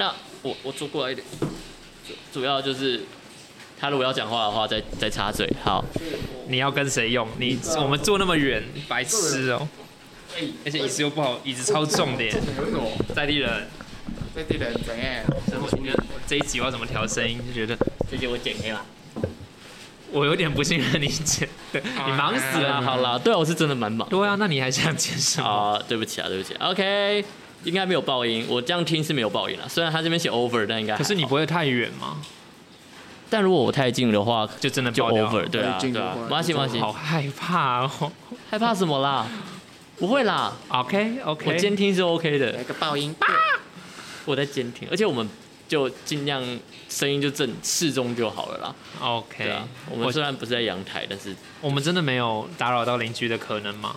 那我我坐过来一点，主主要就是他如果要讲话的话，再再插嘴。好，你要跟谁用？你我们坐那么远，白痴哦、而且椅子又不好，椅子超重的？在地人，在地人怎样？我今天这一集我要怎么调声音，就觉得这集我剪黑了。我有点不信任你剪，对你忙死了。啊，好啦，对啊，我是真的蛮忙。对啊，那你还想剪什么？啊，对不起啊，对不起。OK，应该没有爆音，我这样听是没有爆音了。虽然他这边写 over，但应该可是你不会太远吗？但如果我太近的话，就真的就 over，对啊，对啊，的话没关系，没关系。好害怕哦。害怕什么啦？不会啦，，OK OK，我监听是 OK 的来，个爆音，我在监听，而且我们就尽量声音就正适中就好了啦。OK，啊，我们虽然不是在阳台，但是我们真的没有打扰到邻居的可能吗？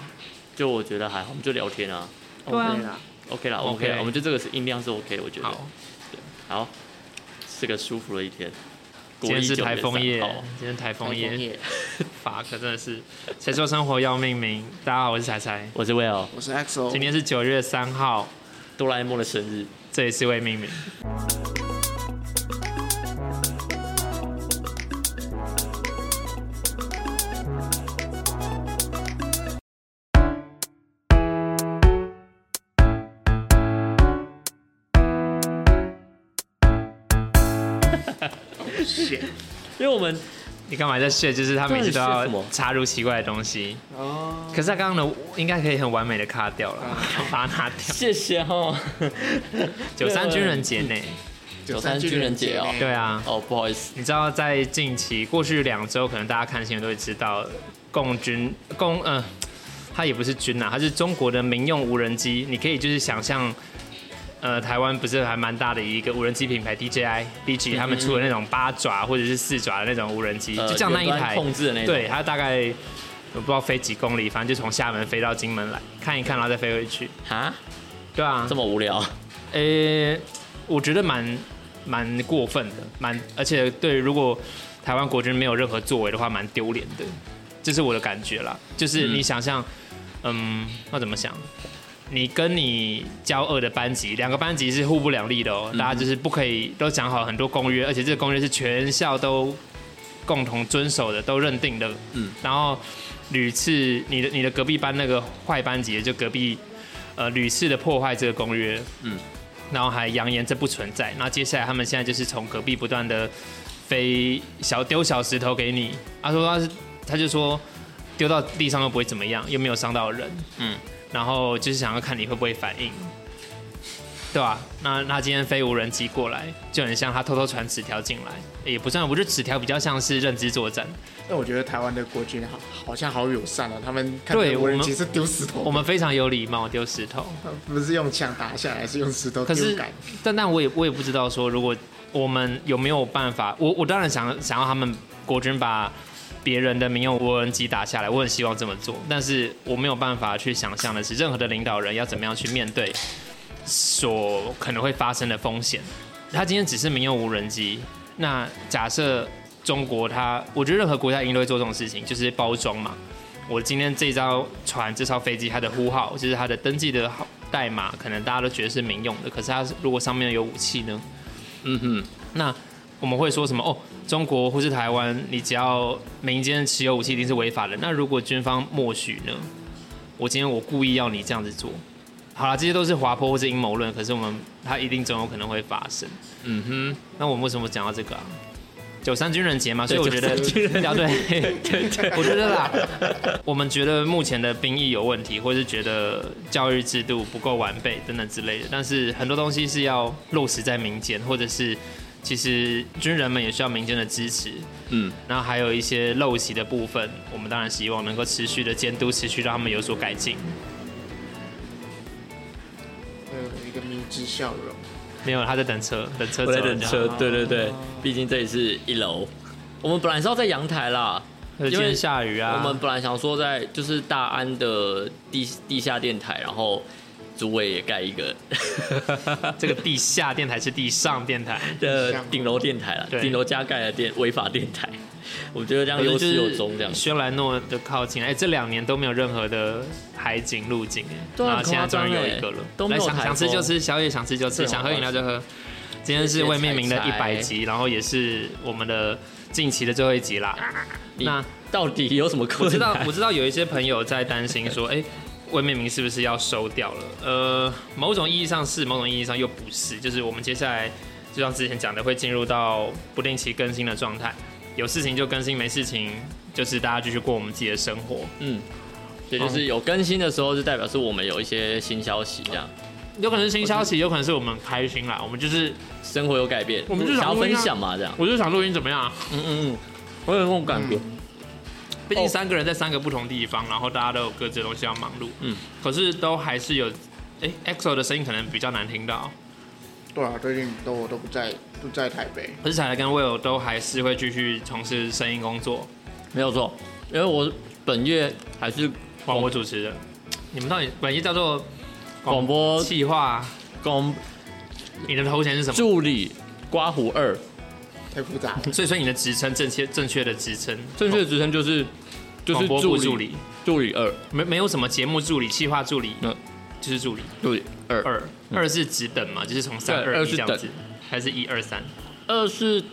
就我觉得还好，我们就聊天啊对啊 OK 啦，，OK 啦我们就这个是音量是 OK 的，我觉得。好，好，是个舒服的一天。今天是台风夜国历9月3号，今天台风风夜，夜，法可真的是，谁说生活要命名？大家好，我是彩彩，我是 Will，我是 XO，今天是九月三号，哆啦 A 梦的生日。这一次为命名。因为我们你干嘛在炫？就是他每次都要插入奇怪的东西，哦，可是他刚刚的应该可以很完美的卡掉了，把它拿掉。谢谢哈。九三军人节呢？九三军人节哦对啊，哦，不好意思，你知道在近期过去两周，可能大家看新闻都会知道，共军共嗯、它也不是军啊，它是中国的民用无人机。你可以就是想象，呃，台湾不是还蛮大的一个无人机品牌 DJI、DG，他们出的那种八爪或者是四爪的那种无人机，呃就这样那一台，控制的那种。对，它大概我不知道飞几公里，反正就从厦门飞到金门来看一看，然后再飞回去。啊，对啊这，么无聊。呃、我觉得蛮蛮过分的，蛮而且对，如果台湾国军没有任何作为的话，蛮丢脸的，这是我的感觉啦。就是嗯你想象，嗯，要怎么想？你跟你交恶的班级，两个班级是互不两立的哦，大家就是不可以都讲好很多公约，而且这个公约是全校都共同遵守的，都认定的。嗯，然后屡次你的你的隔壁班那个坏班级，就隔壁呃屡次的破坏这个公约，嗯，然后还扬言这不存在。那接下来他们现在就是从隔壁不断的飞小丢小石头给你，他说他是他就说丢到地上又不会怎么样，又没有伤到人，嗯，然后就是想要看你会不会反应。对吧、那那今天飞无人机过来，就很像他偷偷传纸条进来，也不算，我觉得纸条比较像是认知作战。那我觉得台湾的国军好好像好友善哦，他们看无人机是丢石头，我们非常有礼貌，丢石头。不是用枪打下来，是用石头可是。但但我也我也不知道说，如果我们有没有办法，我我当然想想要他们国军把别人的民用无人机打下来，我很希望这么做，但是我没有办法去想象的是，任何的领导人要怎么样去面对所可能会发生的风险。他今天只是民用无人机，那假设中国他，我觉得任何国家一定都会做这种事情，就是包装嘛。我今天这艘船、这艘飞机，它的呼号就是它的登记的代码，可能大家都觉得是民用的，可是它如果上面有武器呢？嗯哼，那我们会说什么？哦，中国或是台湾，你只要民间持有武器一定是违法的。那如果军方默许呢？我今天我故意要你这样子做，好了，这些都是滑坡或是阴谋论，可是我们它一定总有可能会发生。嗯哼，那我们为什么讲到这个啊？九三军人节嘛，所以我觉得对对对，我觉得啦，我们觉得目前的兵役有问题，或是觉得教育制度不够完备等等之类的，但是很多东西是要落实在民间，或者是其实军人们也需要民间的支持，嗯，然后还有一些陋习的部分，我们当然希望能够持续的监督，持续让他们有所改进。有，一个迷之笑容。没有，他在等车，等车走我在。等车，对对对，毕竟这里是一楼。我们本来是要在阳台啦，可是今天下雨啊。我们本来想说在就是大安的地地下电台，然后主委也盖一个 这个地下电台是地上电台，的顶楼电台了，对顶楼加盖的电违法电台。我觉得这样有始有终，这样轩兰诺的靠近，哎、这两年都没有任何的海景路景，哎，对啊然后现在终于有一个了。都没有想想吃就吃，宵夜想吃就吃，想喝饮料就喝。今天是未命名的一百集，然后也是我们的近期的最后一集啦。那到底有什么我知道，我知道有一些朋友在担心说，哎、未命名是不是要收掉了？呃，某种意义上是，某种意义上又不是。就是我们接下来，就像之前讲的，会进入到不定期更新的状态，有事情就更新，没事情就是大家继续过我们自己的生活。嗯，也就是有更新的时候，就代表是我们有一些新消息，这样有可能是新消息，有可能是我们开心啦。我们就是，生活有改变，我们就想想要分享嘛，这样。我就想录音怎么样？嗯嗯嗯，我有那种感觉。毕竟三个人在三个不同地方，然后大家都有各自的东西要忙碌。嗯，可是都还是有，哎、，EXO 的声音可能比较难听到。对啊，最近都我都不在不在台北，可是彩彩跟 Will 都还是会继续从事声音工作，没有错，因为我本月还是广播主持人。你们到底本业叫做广播企划？广你的头衔是什么？助理刮胡二，太复杂了。所以，说你的职称正确正确的职称，正确的职称就是就是助理助理，助理二，没没有什么节目助理、企划助理，嗯就是助理。助理二，二二是职等嘛，就是从三二这样子，还是一二三？二是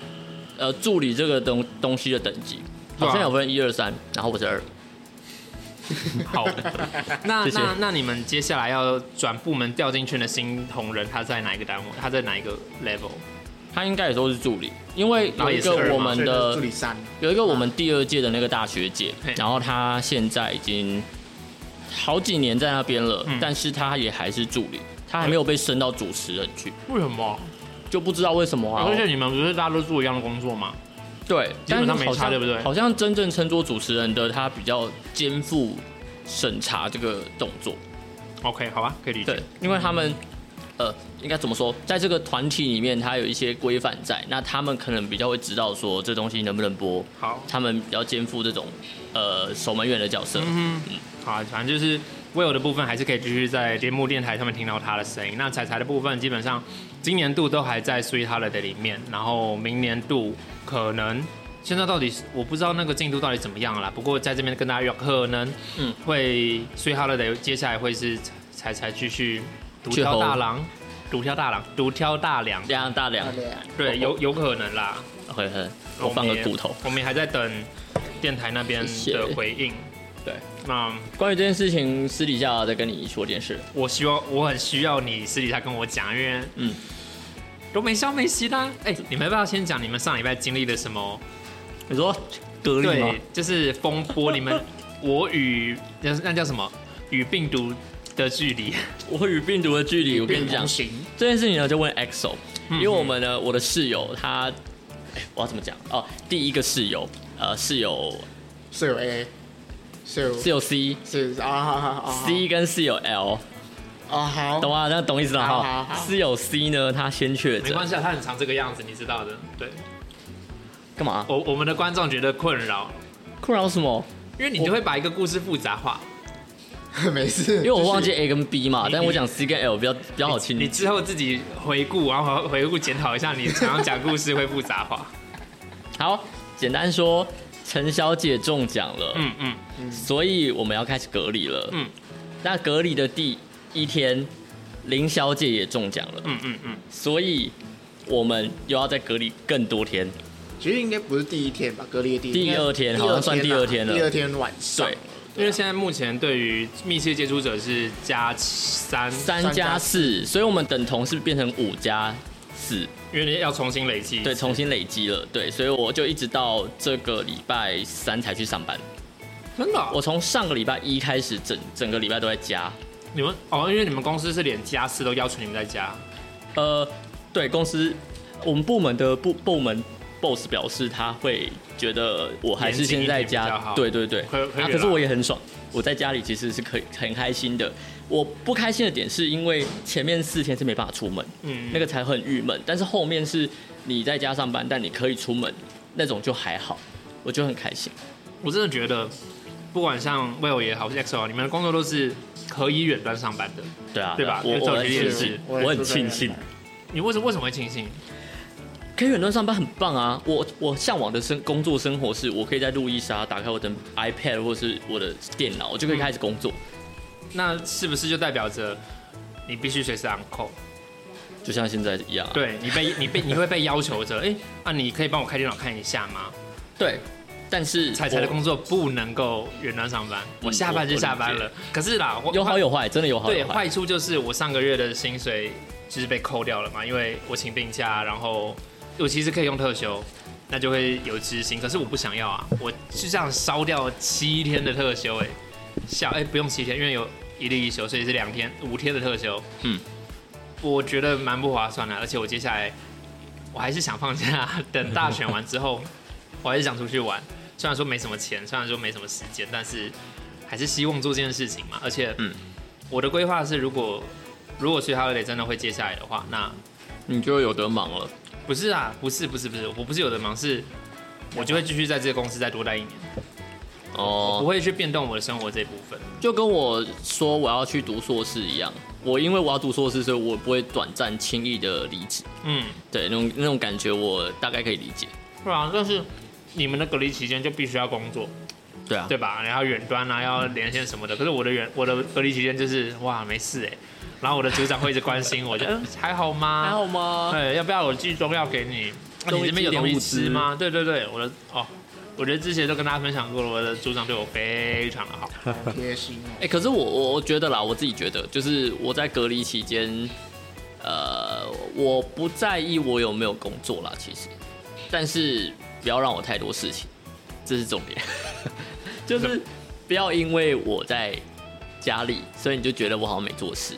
呃助理这个东东西的等级，好像有分一二三，然后我是二，好，那那那你们接下来要转部门调进去的新同仁，他在哪一个单位？他在哪一个 level？他应该也都是助理，因为有一个我们的助理三，有一个我们第二届的那个大学姐，然后她现在已经好几年在那边了，嗯但是她也还是助理，她还没有被升到主持人去，为什么？就不知道为什么啊。而且你们不是大家都做一样的工作吗？对，基本上没差对不对好像真正称作主持人的他比较肩负审查这个动作，OK，好吧，可以理解对。，因为他们。呃，应该怎么说？在这个团体里面，它有一些规范在，那他们可能比较会知道说这东西能不能播，好，他们比较肩负这种呃守门员的角色。嗯嗯，好啊，反正就是 Will 的部分还是可以继续在节目电台上面听到他的声音。那彩彩的部分基本上今年度都还在 Sweet Holiday 里面，然后明年度可能现在到底是我不知道那个进度到底怎么样啦。不过在这边跟大家有可能，会 Sweet Holiday 接下来会是彩彩继续独挑大梁，独挑大梁，独挑大梁，这样大梁啊，对有有可能啦。会会，我放个骨头。我们还在等电台那边的回应。对，那关于这件事情，私底下再跟你说件事。我希望我很需要你私底下跟我讲，因为嗯嗯，都没消没息啦。哎、你们要不要先讲你们上礼拜经历了什么？你说隔离对？，就是风波。你们 我与那那叫什么？与病毒的距离。我与病毒的距离，我跟你讲这件事情呢，就问 EXO，嗯因为我们呢，我的室友他，哎我要怎么讲？哦，第一个室友，呃，室友室友 A，室友室友 C。是啊好好好 C 跟室友 L，啊好，懂啊？那懂意思了哈室友 C 呢，他先确诊，没关系啊，他很常这个样子，你知道的。对干嘛？我我们的观众觉得困扰，困扰什么？因为你就会把一个故事复杂化。没事，因为我忘记 A 跟 B 嘛，你但我讲 C 跟 L 比较比较好听。你之后自己回顾，然后回顾检讨一下，你常常讲故事会复杂化。好，简单说，陈小姐中奖了，嗯嗯。所以我们要开始隔离了。嗯。那隔离的第一天，林小姐也中奖了，嗯嗯嗯，所以我们又要再隔离更多天。其实应该不是第一天吧，隔离的第一第二天好像算第二天了。第二天晚上，对，因为现在目前对于密切接触者是加三，三加四，所以我们等同是变成五加四，因为要重新累积。对，重新累积了，对，所以我就一直到这个礼拜三才去上班。真的哦、我从上个礼拜一开始，整整个礼拜都在加。你们哦，因为你们公司是连加四都要求你们在加。呃，对公司，我们部门的部部门 boss 表示他会觉得我还是先在家，对对对，啊，可是我也很爽，我在家里其实是可以很开心的。我不开心的点是因为前面四天是没办法出门，嗯，那个才很郁闷，但是后面是你在家上班，但你可以出门，那种就还好，我就很开心。我真的觉得，不管像 Will 也好，是 XO，你们的工作都是可以远端上班的。对啊，对吧我实也庆幸是，我很庆幸，你为什么为什么会庆幸？可以远端上班很棒啊！我我向往的生工作生活是我可以在路易莎打开我的 iPad 或是我的电脑，我就可以开始工作。那是不是就代表着你必须随时 on call？就像现在一样、啊。对你被 你被你会被要求着，哎、啊，你可以帮我开电脑看一下吗？对，但是彩彩的工作不能够远端上班，我下班就下班了。可是啦，有好有坏，真的有好对有坏。坏处就是我上个月的薪水就是被扣掉了嘛，因为我请病假，然后我其实可以用特休，那就会有执行。可是我不想要啊，我就这样烧掉七天的特休、哎，小哎、不用七天，因为有一例一休，所以是两天五天的特休。嗯，我觉得蛮不划算的，而且我接下来我还是想放假，等大选完之后，我还是想出去玩。虽然说没什么钱，虽然说没什么时间，但是还是希望做这件事情嘛。而且，嗯我的规划是，如果如果 Sweet Holiday 真的会接下来的话，那你就有得忙了。不是啊，不是不是不是，我不是有的忙，是我就会继续在这个公司再多待一年，我不哦，会去变动我的生活这部分。就跟我说我要去读硕士一样，我因为我要读硕士，所以我不会短暂轻易的离职。嗯，对，那种那种感觉我大概可以理解。对啊，但是你们的隔离期间就必须要工作，对啊，对吧？然后远端啊，要连线什么的。可是我的远我的隔离期间就是哇没事哎，然后我的组长会一直关心我，就嗯 还好吗？还好吗？对，要不要我寄中药给你？啊、你这边有东西吃吗？对对对，我的哦，我觉得之前都跟大家分享过了，我的组长对我非常的好。好贴心哦。哎、可是我我我觉得啦，我自己觉得，就是我在隔离期间，呃，我不在意我有没有工作啦，其实，但是不要让我太多事情，这是重点，就是不要因为我在家里，所以你就觉得我好像没做事，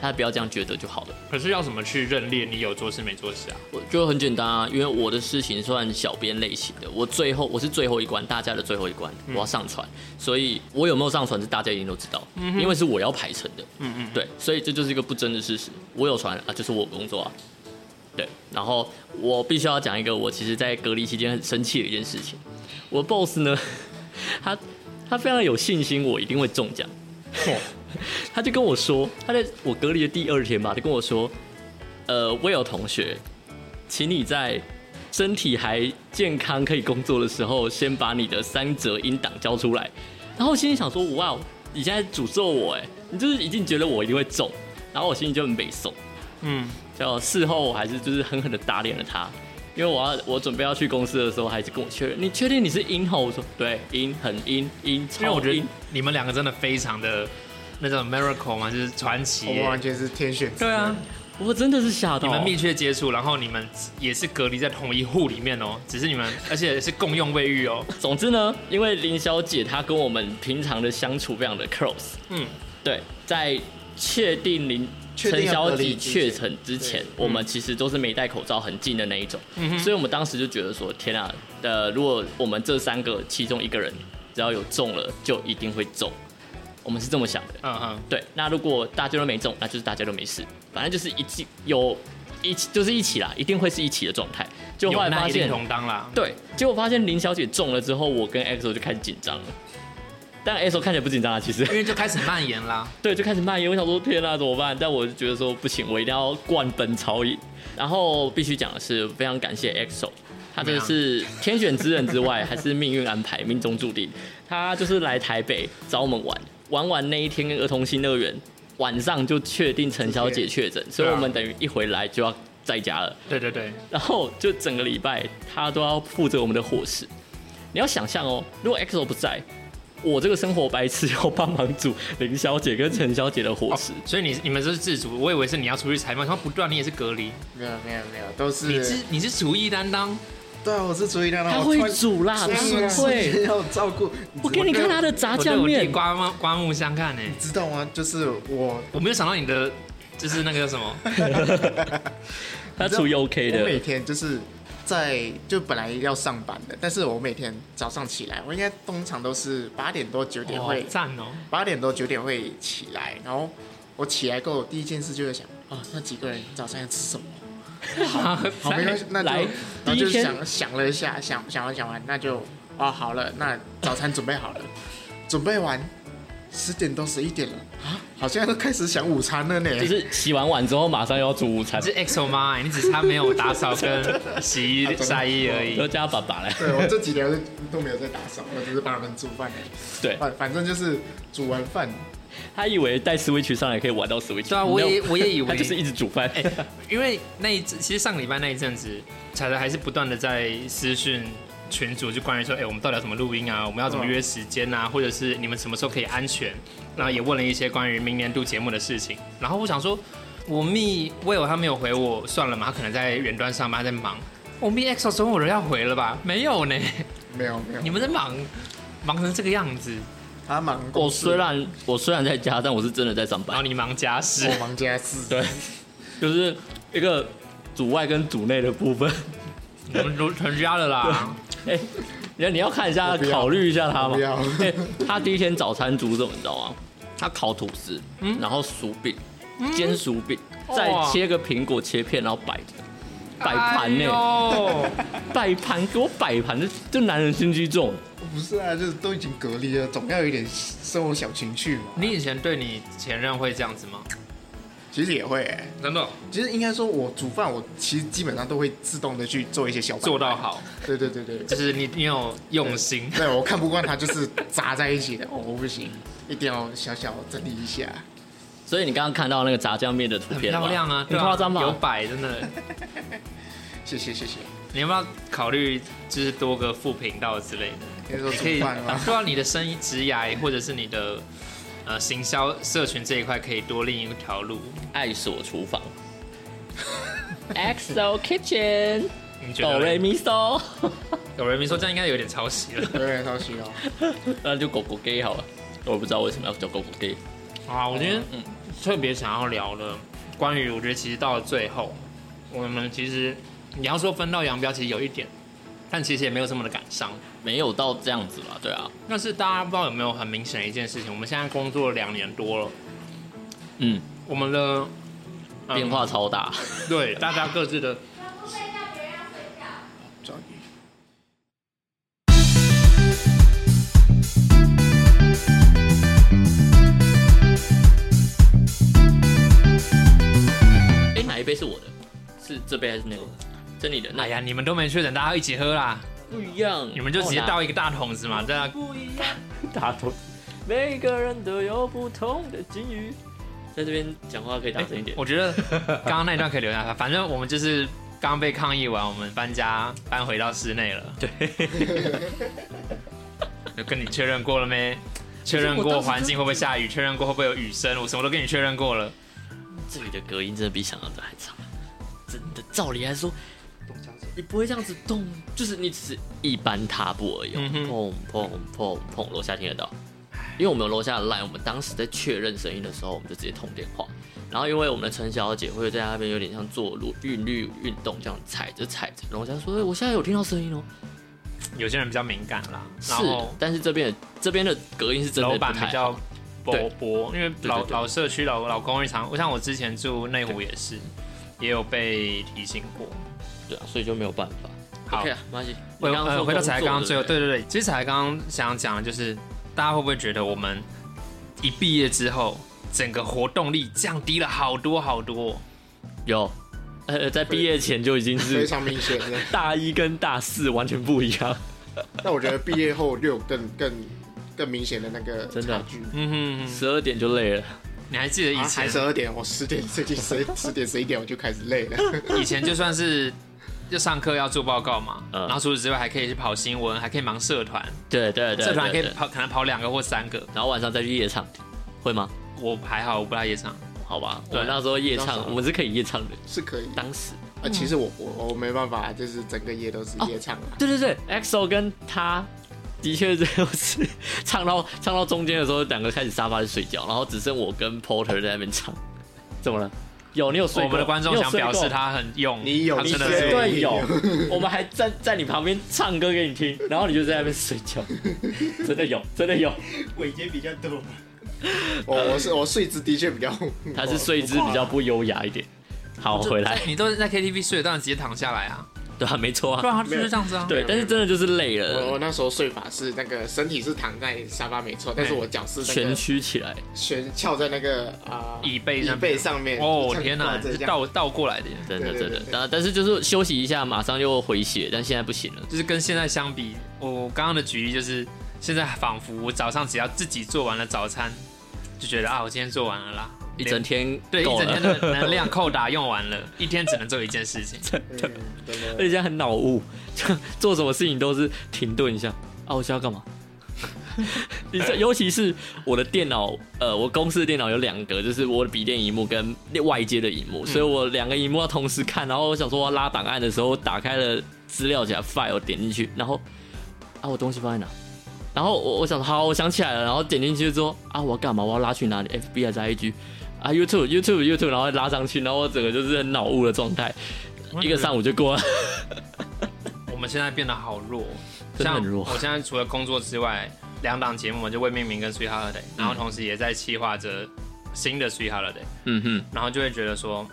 他不要这样觉得就好了。可是要怎么去认列你有做事没做事啊？我就很简单啊，因为我的事情算小编类型的，我最后我是最后一关，大家的最后一关，我要上传，所以我有没有上传是大家一定都知道，因为是我要排成的，嗯嗯，对，所以这就是一个不争的事实，我有传啊，就是我工作啊，对，然后我必须要讲一个我其实在隔离期间很生气的一件事情，我 boss 呢，他他非常有信心我一定会中奖，他就跟我说，他在我隔离的第二天吧，就跟我说，呃，威尔同学，请你在身体还健康可以工作的时候，先把你的三折音档交出来。然后我心里想说，哇，你现在诅咒我，哎，你就是一定觉得我一定会中。然后我心里就很北宋，嗯，就事后我还是就是狠狠的打脸了他，因为我要我准备要去公司的时候，还是跟我确认，你确定你是阴吼？我说对，阴很阴阴，因为我觉得阴你们两个真的非常的那种 miracle 嘛，就是传奇完全是天选之对啊，我真的是吓到。你们密切接触，然后你们也是隔离在同一户里面哦，只是你们而且是共用卫浴哦。总之呢，因为林小姐她跟我们平常的相处非常的 close，嗯，对，在确定林陈小姐确诊之前，我们其实都是没戴口罩，很近的那一种，嗯哼。所以我们当时就觉得说，天啊，呃，如果我们这三个其中一个人只要有中了，就一定会中，我们是这么想的。嗯嗯，对，那如果大家都没中，那就是大家都没事，反正就是一起有一起就是一起啦，一定会是一起的状态。就后来发现，同当啦。对，结果发现林小姐中了之后，我跟 EXO 就开始紧张了。但 EXO 看起来不紧张啊，其实因为就开始蔓延啦。对，就开始蔓延。我想说，天啊，怎么办？但我就觉得说不行，我一定要冠本超赢。然后必须讲的是，非常感谢 EXO，他真的是天选之人之外，还是命运安排、命中注定。他就是来台北找我们玩，玩完那一天跟儿童新乐园晚上就确定陈小姐确诊，所以我们等于一回来就要在家了。对对对，然后就整个礼拜他都要负责我们的伙食。你要想象哦，如果 EXO 不在，我这个生活白痴要帮忙煮林小姐跟陈小姐的伙食。所以你你们是自主，我以为是你要出去采访，他不断你也是隔离，没有没有没有，都是你是你是厨艺担当，对啊，我是厨艺担当，他会煮啦，突然他会。要照顾。我给你看他的炸酱面，刮目刮目相看呢。你知道吗？就是我我没有想到你的就是那个叫什么，他厨艺 OK 的我每。天就是在就本来要上班的，但是我每天早上起来，我应该通常都是八点多九点好会站哦。八点多九点会起来，然后我起来过后第一件事就是想啊，那几个人早上要吃什么？好，没关系，那就来然后就第一天想想了一下，想想完想完，那就哦好了，那早餐准备好了，准备完十点多十一点了啊，好像都开始想午餐了呢。就是洗完碗之后马上要煮午餐你，是 EXO 妈，你只差没有打扫跟洗衣 晒衣而已都。叫爸爸来。对我这几年都都没有在打扫，我只是帮他们煮饭而已。对，反反正就是煮完饭 他以为带 Switch 上来可以玩到 Switch，对啊，我也 No，我也以为，他就是一直煮饭。因为那一阵，其实上个礼拜那一阵子，彩彩还是不断的在私讯群组，就关于说，哎、我们到底要怎么录音啊？我们要怎么约时间啊？或者是你们什么时候可以安全？然后也问了一些关于明年度节目的事情。然后我想说，我密 Will 他没有回我，算了嘛，他可能在远端上班，在忙。我密 EXO 总有人要回了吧？没有呢，没有没有，你们在忙，忙成这个样子，他忙我虽然我虽然在家，但我是真的在上班。然后，你忙家事。我，忙家事，对，就是一个组外跟组内的部分。我们都成家了啦。哎、你你要看一下考虑一下他嘛。不。要，哎、他第一天早餐煮什么，你知道吗？他烤吐司，然后薯饼，煎薯饼，再切个苹果切片，然后摆着，摆盘呢、哎摆盘给我摆盘，这这男人心机重。不是啊，就是都已经隔离了，总要有一点生活小情趣嘛。你以前对你前任会这样子吗？其实也会、欸，真的其实应该说，我煮饭，我其实基本上都会自动的去做一些小做到。好，对对对对，就是你你有用心。对我看不惯它就是砸在一起的，哦，我不行，一定要小小整理一下。所以你刚刚看到那个炸酱面的图片漂亮啊，很夸张吧？有摆真的。谢 谢谢谢。你要不要考虑就是多个副频道之类的？可以煮饭吗？对啊，你的生意职涯或者是你的呃行销社群这一块可以多另一条路。爱所厨房，XO Kitchen，你觉得嘞？哆瑞咪嗦，有人民说这样应该有点抄袭了。有点抄袭哦。那就狗狗 gay 好了。我不知道为什么要叫狗狗 gay。啊，我今天嗯特别想要聊的，关于我觉得其实到了最后，我们其实你要说分道扬镳，其实有一点，但其实也没有这么的感伤。没有到这样子吧？对啊，但是大家不知道有没有很明显的一件事情，我们现在工作了两年多了，嗯，我们的、嗯变化超大。对大家各自的哎、哪一杯是我的？是这杯还是那个？哎呀，你们都没确诊，大家一起喝啦，不一样。你们就直接倒一个大桶子嘛，这样不一样，大桶。每个人都有不同的境遇。在这边讲话可以大声一点。我觉得刚刚那一段可以留下来，反正我们就是刚被抗议完，我们搬家搬回到室内了。对，有跟你确认过了没？确认过环境会不会下雨，确认过会不会有雨声，我什么都跟你确认过了。这里的隔音真的比想象的还差。真的，照理来说，你不会这样子动，就是你只是一般踏步而已。砰砰砰砰，楼下听得到。因为我们有楼下的 line，我们当时在确认声音的时候，我们就直接通电话。然后因为我们的陈小姐会在那边有点像做路韵律运动这样踩着踩着，然后她说：“哎、我现在有听到声音哦。有些人比较敏感啦，”是但是这边的这边的隔音是真的不太板比较好。薄薄，因为老老社区老老公寓常，我像我之前住内湖也是，也有被提醒过。对啊，所以就没有办法。好 OK 啊，没关系。回呃回到才刚刚最后，不对对对，其实才刚刚想讲的就是，大家会不会觉得我们一毕业之后，整个活动力降低了好多好多？有，呃，在毕业前就已经是非是常明显的。大一跟大四完全不一样。那我觉得毕业后就有更更更明显的那个真的差距。嗯哼哼，十二点就累了，你还记得以啊，前还？十二点，我十点最近十十点十一点我就开始累了。以前就算是就上课要做报告嘛，嗯然后除此之外还可以去跑新闻，还可以忙社团，对对对，社团可以跑可能跑两个或三个。然后晚上再去夜唱，会吗？我还好，我不太夜唱。好吧，我那时候夜唱，我们是可以夜唱的。是可以当时，啊，其实我我我没办法，就是整个夜都是夜唱啊。对对对，EXO 跟他的确就是唱到唱到中间的时候，两个开始沙发去睡觉，然后只剩我跟 Porter 在那边唱。怎么了？有你有睡过？我们的观众你有睡过想表示他很用，你有他真的你绝是对有，我们还站在你旁边唱歌给你听，然后你就在那边睡觉，真的有，真的有。尾节比较多。我我是我睡姿的确比较，他是睡姿比较不优雅一点。好，回来，你都是在 KTV 睡，当然直接躺下来啊，对啊，没错啊，对啊就是这样子啊。对，但是真的就是累我我，那时候睡法是那个身体是躺在沙发没错，但是我脚是那蜷曲起来，悬翘在那个啊椅背椅上面背上面。哦天哪，倒倒过来的，真的真的对对对。但但是就是休息一下，马上又回血，但现在不行了。就是跟现在相比，我刚刚的举例就是，现在仿佛我早上只要自己做完了早餐，就觉得啊，我今天做完了啦，一整天对一整天的能量扣打用完了，一天只能做一件事情。嗯真而且现在很脑雾，就 做什么事情都是停顿一下啊，我现在要干嘛？你这尤其是我的电脑，呃，我公司的电脑有两个，就是我的笔电荧幕跟外接的荧幕，所以我两个荧幕要同时看。然后我想说我要拉档案的时候，我打开了资料夹 file 点进去，然后啊，我东西放在哪？然后我我想好，我想起来了，然后点进去之后啊，我要干嘛？我要拉去哪里？FB 还是 IG？啊，YouTube YouTube YouTube，然后拉上去，然后我整个就是很脑雾的状态，一个上午就过了。我们现在变得好弱，像真的很弱我现在除了工作之外，两档节目就未命名跟 Sweet Holiday，然后同时也在企划着新的 Sweet Holiday，嗯哼，然后就会觉得说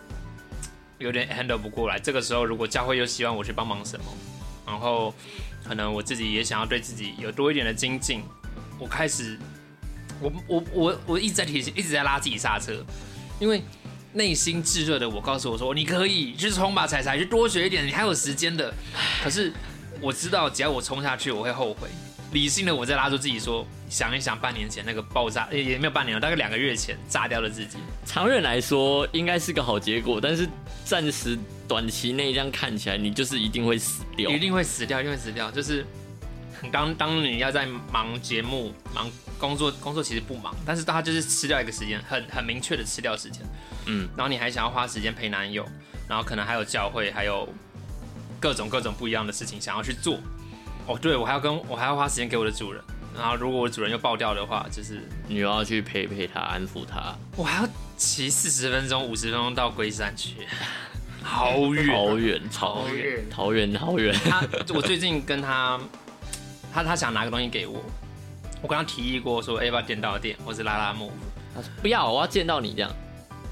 有点 handle 不过来。这个时候如果教会又希望我去帮忙什么，然后可能我自己也想要对自己有多一点的精进，我开始，我我我我一直在提醒，一直在拉自己刹车，因为。内心炙热的我告诉我说：“你可以去冲吧，彩彩，去多学一点，你还有时间的。”可是我知道，只要我冲下去，我会后悔。理性的我在拉住自己说：“想一想，半年前那个爆炸，也也没有半年了，大概两个月前炸掉了自己。长远来说应该是个好结果，但是暂时短期内这样看起来，你就是一定会死掉。一定会死掉，一定会死掉。就是当当你要在忙节目、忙工作，工作其实不忙，但是他就是吃掉一个时间，很很明确的吃掉时间。嗯，然后你还想要花时间陪男友，然后可能还有教会，还有各种各种不一样的事情想要去做。哦，对我还要跟我还要花时间给我的主人。然后如果我主人又爆掉的话，就是你又要去陪陪他，安抚他，我还要骑四十分钟、五十分钟到龟山去，好远啊，好远，好超远好远，好远。他我最近跟他，他他想拿个东西给我，我跟他提议过说，哎、要不要电到店或是拉拉木，他说不要，我要见到你这样。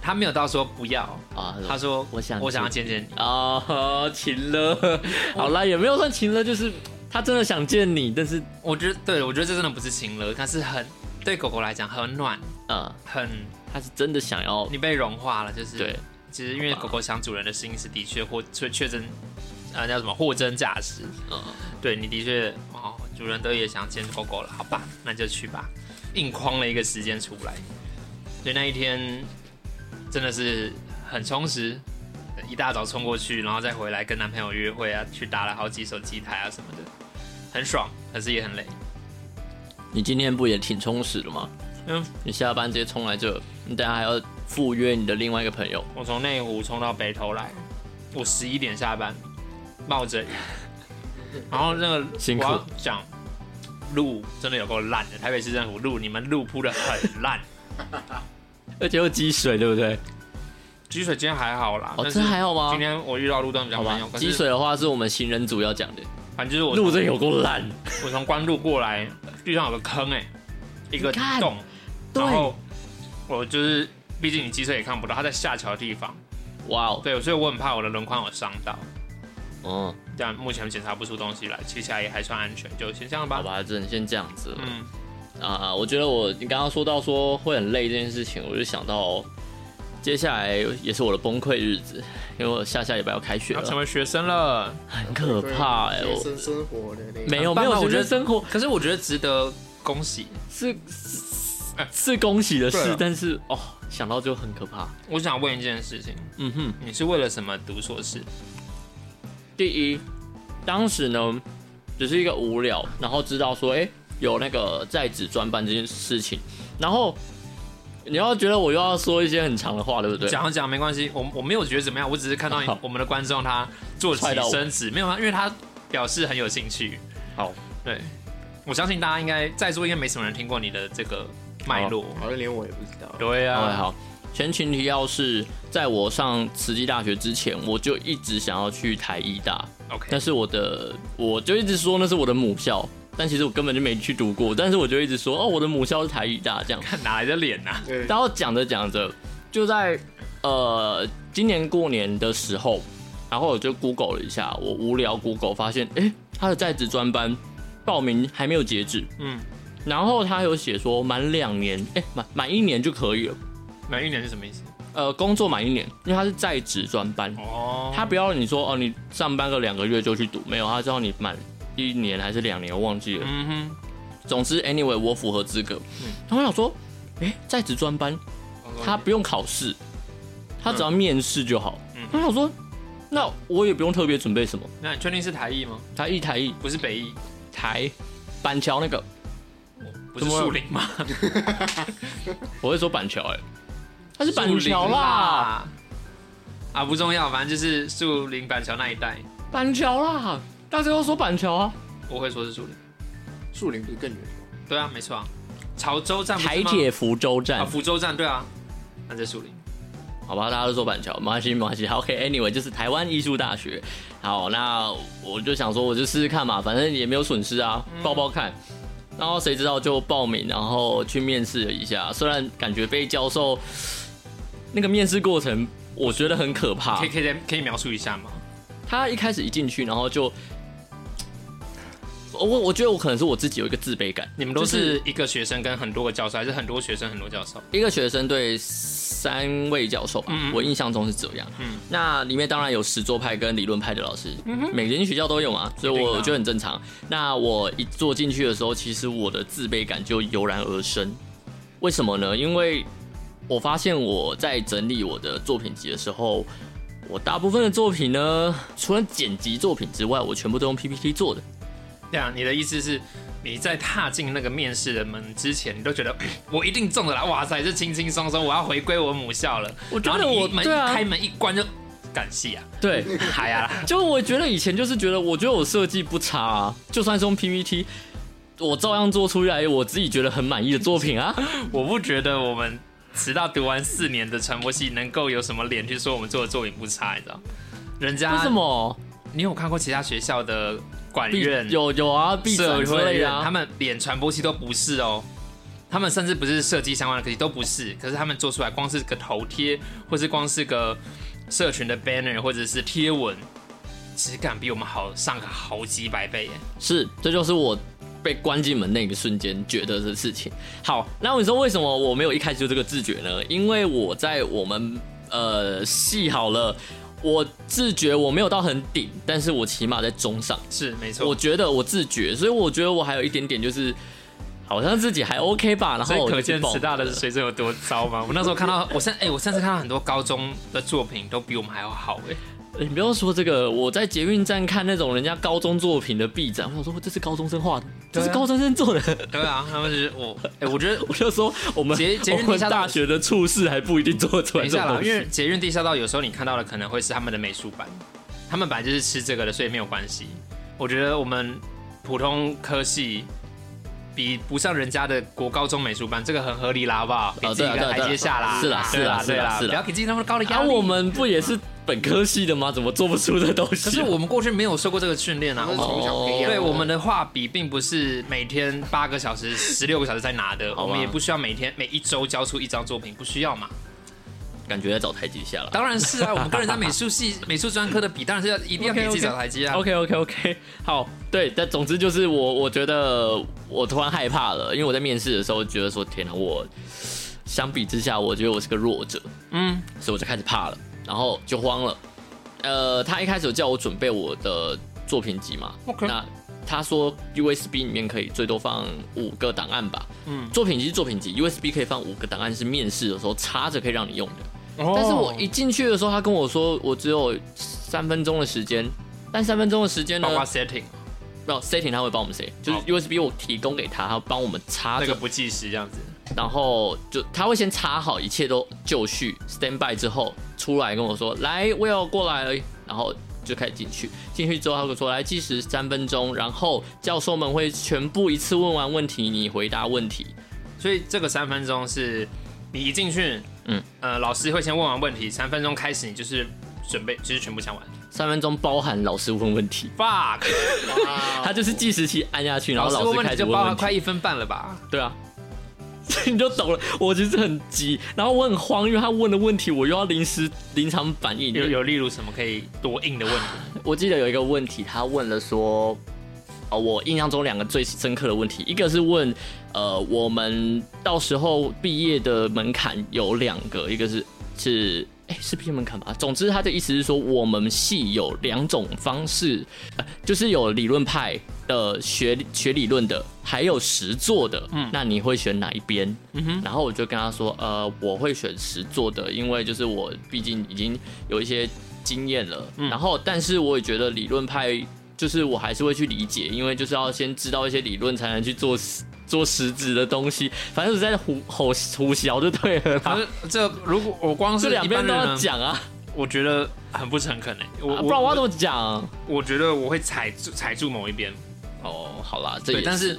他没有到说不要，啊。他说我想我想要见见你，啊，情了，好啦，也没有算情了，就是他真的想见你，但是我觉得对我觉得这真的不是情了，他是很对狗狗来讲很暖，呃，很他是真的想要你被融化了，就是对，其实因为狗狗想主人的心是的确或确确真，呃叫什么货真价实，嗯，对你的确哦，主人都也想见狗狗了，好吧，那就去吧，硬框了一个时间出来，所以那一天真的是很充实，一大早冲过去，然后再回来跟男朋友约会啊，去打了好几手机台啊什么的，很爽，可是也很累。你今天不也挺充实的吗？嗯，你下班直接冲来这，你等下还要赴约你的另外一个朋友，我从内湖冲到北投来，我十一点下班，冒着雨，然后那个辛苦。讲路真的有够烂的，台北市政府路你们路铺的很烂，而且又积水，对不对？积水今天还好啦，哦，但是这还好吗？今？天我遇到路灯比较好吧没有，，可积水的话是我们行人组要讲的，反正就是我路真有够烂，我从关路过来，地上有个坑哎、一个你看洞，对然后我就是毕竟你积水也看不到，它在下桥的地方，哇哦，对，所以我很怕我的轮框有伤到。嗯，但目前检查不出东西来，骑起来也还算安全，就先这样吧好。吧，只能先这样子了。嗯，啊，我觉得我你刚刚说到说会很累这件事情，我就想到接下来也是我的崩溃日子，因为我下下礼拜要开学了，要成为学生了。很可怕哎、我学生生活的那个没有没有，我觉得生活可是我觉得值得恭喜。是是是恭喜的事但是哦，想到就很可怕。我想问一件事情，嗯哼，你是为了什么读硕士？第一，当时呢只是一个无聊，然后知道说，哎、有那个在职专班这件事情，然后你要觉得我又要说一些很长的话，对不对？讲一讲没关系，我我没有觉得怎么样，我只是看到我们的观众他做起身子，没有啊，因为他表示很有兴趣。好，对，我相信大家应该在座应该没什么人听过你的这个脉络。好像连我也不知道。对啊，好，好。前情提要是在我上慈济大学之前，我就一直想要去台医大，，OK，但是我的我就一直说那是我的母校，但其实我根本就没去读过，但是我就一直说哦，我的母校是台医大这样。看哪来的脸呐、啊？对，然后讲着讲着，就在呃今年过年的时候，然后我就 Google 了一下，我无聊 Google 发现，哎，他的在职专班报名还没有截止，嗯，然后他有写说满两年，哎，满满一年就可以了。满一年是什么意思？呃，工作满一年，因为他是在职专班，哦，他不要你说哦，你上班个两个月就去读，没有，他知道你满一年还是两年，我忘记了。嗯哼，总之，anyway，我符合资格。嗯然后我想说，哎，在职专班哦他不用考试，他只要面试就好。嗯我想说，那我也不用特别准备什么。那你确定是台艺吗？台艺台艺不是北艺，台板桥那个，不是树林吗？我会说板桥哎、他是板桥啦，啦。啊，不重要，反正就是树林板桥那一带，板桥啦，大家都说板桥啊。我会说是树林。树林不是更远？对啊，没错啊。潮州站不是吗台铁福州站啊，，福州站对啊，那在树林。好吧，大家都说板桥，没关系，没关系。好，OK，Anyway，、就是台湾艺术大学。好，那我就想说，我就试试看嘛，反正也没有损失啊，报报看。然后谁知道就报名，然后去面试了一下。虽然感觉被教授那个面试过程，我觉得很可怕可以。可以可以描述一下吗？他一开始一进去，然后就，我我觉得我可能是我自己有一个自卑感。你们都是一个学生跟很多个教授，还是很多学生很多教授？一个学生对三位教授吧，嗯我印象中是这样。嗯那里面当然有实作派跟理论派的老师，每间学校都有嘛，所以我觉得很正常。那我一坐进去的时候，其实我的自卑感就油然而生。为什么呢？因为我发现我在整理我的作品集的时候，我大部分的作品呢，除了剪辑作品之外，我全部都用 PPT 做的。这样，你的意思是你在踏进那个面试的门之前，你都觉得我一定中的啦！哇塞，这轻轻松松，我要回归我母校了。我觉得我对啊一开门一关就感谢啊，对，嗨呀！就我觉得以前就是觉得，我觉得我设计不差啊，就算是用 PPT，我照样做出来我自己觉得很满意的作品啊。我不觉得我们直到读完四年的传播系能够有什么脸去说我们做的作品不差，你知道？人家为什？么？你有看过其他学校的管闭院、有有啊，闭社展之会院，类的啊。他们连传播系都不是哦。他们甚至不是设计相关的科技，都不是。可是他们做出来，光是个头贴，或是光是个社群的 banner，或者是贴文，质感比我们好上个好几百倍耶。是，这就是我被关进门那个瞬间觉得的事情。好，那你说为什么我没有一开始就这个自觉呢？因为我在我们呃戏好了，我自觉我没有到很顶，但是我起码在中上。是没错，我觉得我自觉，所以我觉得我还有一点点就是。好像自己还 OK 吧，然后可见师大的水准有多糟吗？我那时候看到，我上哎、我上次看到很多高中的作品都比我们还要好哎。你不要说这个，我在捷运站看那种人家高中作品的壁展，我想说这是高中生画的，这是高中生做的。对啊，他们是我哎、我觉得 我就说我们捷捷运地下道大学的处事还不一定做得出等一下啦，因为捷运地下道有时候你看到的可能会是他们的美术班，他们本来就是吃这个的，所以没有关系。我觉得我们普通科系比不上人家的国高中美术班，这个很合理啦，好不好？给哦自己一个台阶下啦。是啦对啦，对啦，是啦是啦不要给自己那么高的压啊，力。我们不也是本科系的吗？怎么做不出这东西？可是我们过去没有受过这个训练啊。我们从小培养。对我们的画笔并不是每天八个小时、十六个小时在拿的，我们也不需要每天每一周交出一张作品，不需要嘛。感觉在找台阶下了。当然是啊，我们跟人家美术系、美术专科的比，当然是要一定要给自己找台阶啊。OK OK OK，好，对，但总之就是我，我觉得我突然害怕了，因为我在面试的时候觉得说，天哪，我相比之下，我觉得我是个弱者，嗯，所以我就开始怕了，然后就慌了。呃，他一开始有叫我准备我的作品集嘛 OK 那他说 USB 里面可以最多放五个档案吧，嗯作品集是作品集，USB 可以放五个档案，是面试的时候插着可以让你用的。但但是我一进去的时候，他跟我说我只有三分钟的时间，但三分钟的时间呢包，括 setting 没有 setting 他会帮我们 set，就是 USB 我提供给他，他帮我们插着那个，不计时这样子。然后就他会先插好，一切都就绪 stand by 之后出来跟我说，来，，Will 过来了，然后就开始进去。进去之后，他跟我说，来计时三分钟，然后教授们会全部一次问完问题，你回答问题。所以这个三分钟是你一进去，嗯，呃，老师会先问完问题，三分钟开始你就是准备，就是全部讲完。三分钟包含老师问问题，Fuck，哇他就是计时器按下去，然后老师开始问问题就包。含快一分半了吧？对啊，所 以你就懂了。我其实很急，然后我很慌，因为他问的问题我又要临时临场反应。有有例如什么可以多硬的问题？我记得有一个问题，他问了说，哦，我印象中两个最深刻的问题，一个是问，呃，我们到时候毕业的门槛有两个，一个是是哎、是毕业门槛吧？总之，他的意思是说，我们系有两种方式，呃，就是有理论派的学学理论的，还有实作的。嗯，那你会选哪一边？嗯哼。然后我就跟他说，呃，我会选实作的，因为就是我毕竟已经有一些经验了。然后，但是我也觉得理论派，就是我还是会去理解，因为就是要先知道一些理论，才能去做实做实质的东西。反正是在胡吼胡小就对了啦。可是这如果我光是这两边都要讲啊，我觉得很不诚恳哎。我啊不然我要怎么讲？我觉得我会踩住踩住某一边。哦，好啦，这对，也但是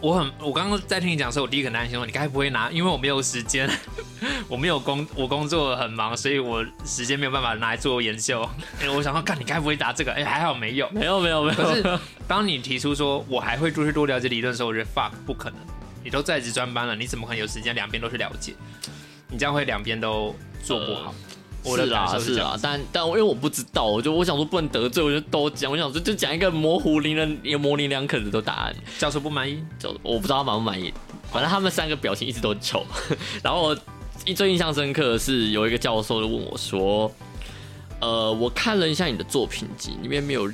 我很，我刚刚在听你讲的时候，我第一个很担心说，你该不会拿，因为我没有时间，我没有工，我工作很忙，所以我时间没有办法拿来做研究。哎，我想说，干，你该不会答这个？哎，还好没有。没有没有没有，可是当你提出说我还会多去多了解理论的时候，我觉得 fuck 不可能，你都在职专班了，你怎么可能有时间两边都去了解？你这样会两边都做不好。我的是啦是啦，但但因为我不知道，我就我想说不能得罪，我就都讲，我想说就讲一个模糊令人也模棱两可的都答案，教授不满意，就我不知道他满不满意，反正他们三个表情一直都很丑。然后我一最印象深刻的是有一个教授就问我说，呃，我看了一下你的作品集，里面没有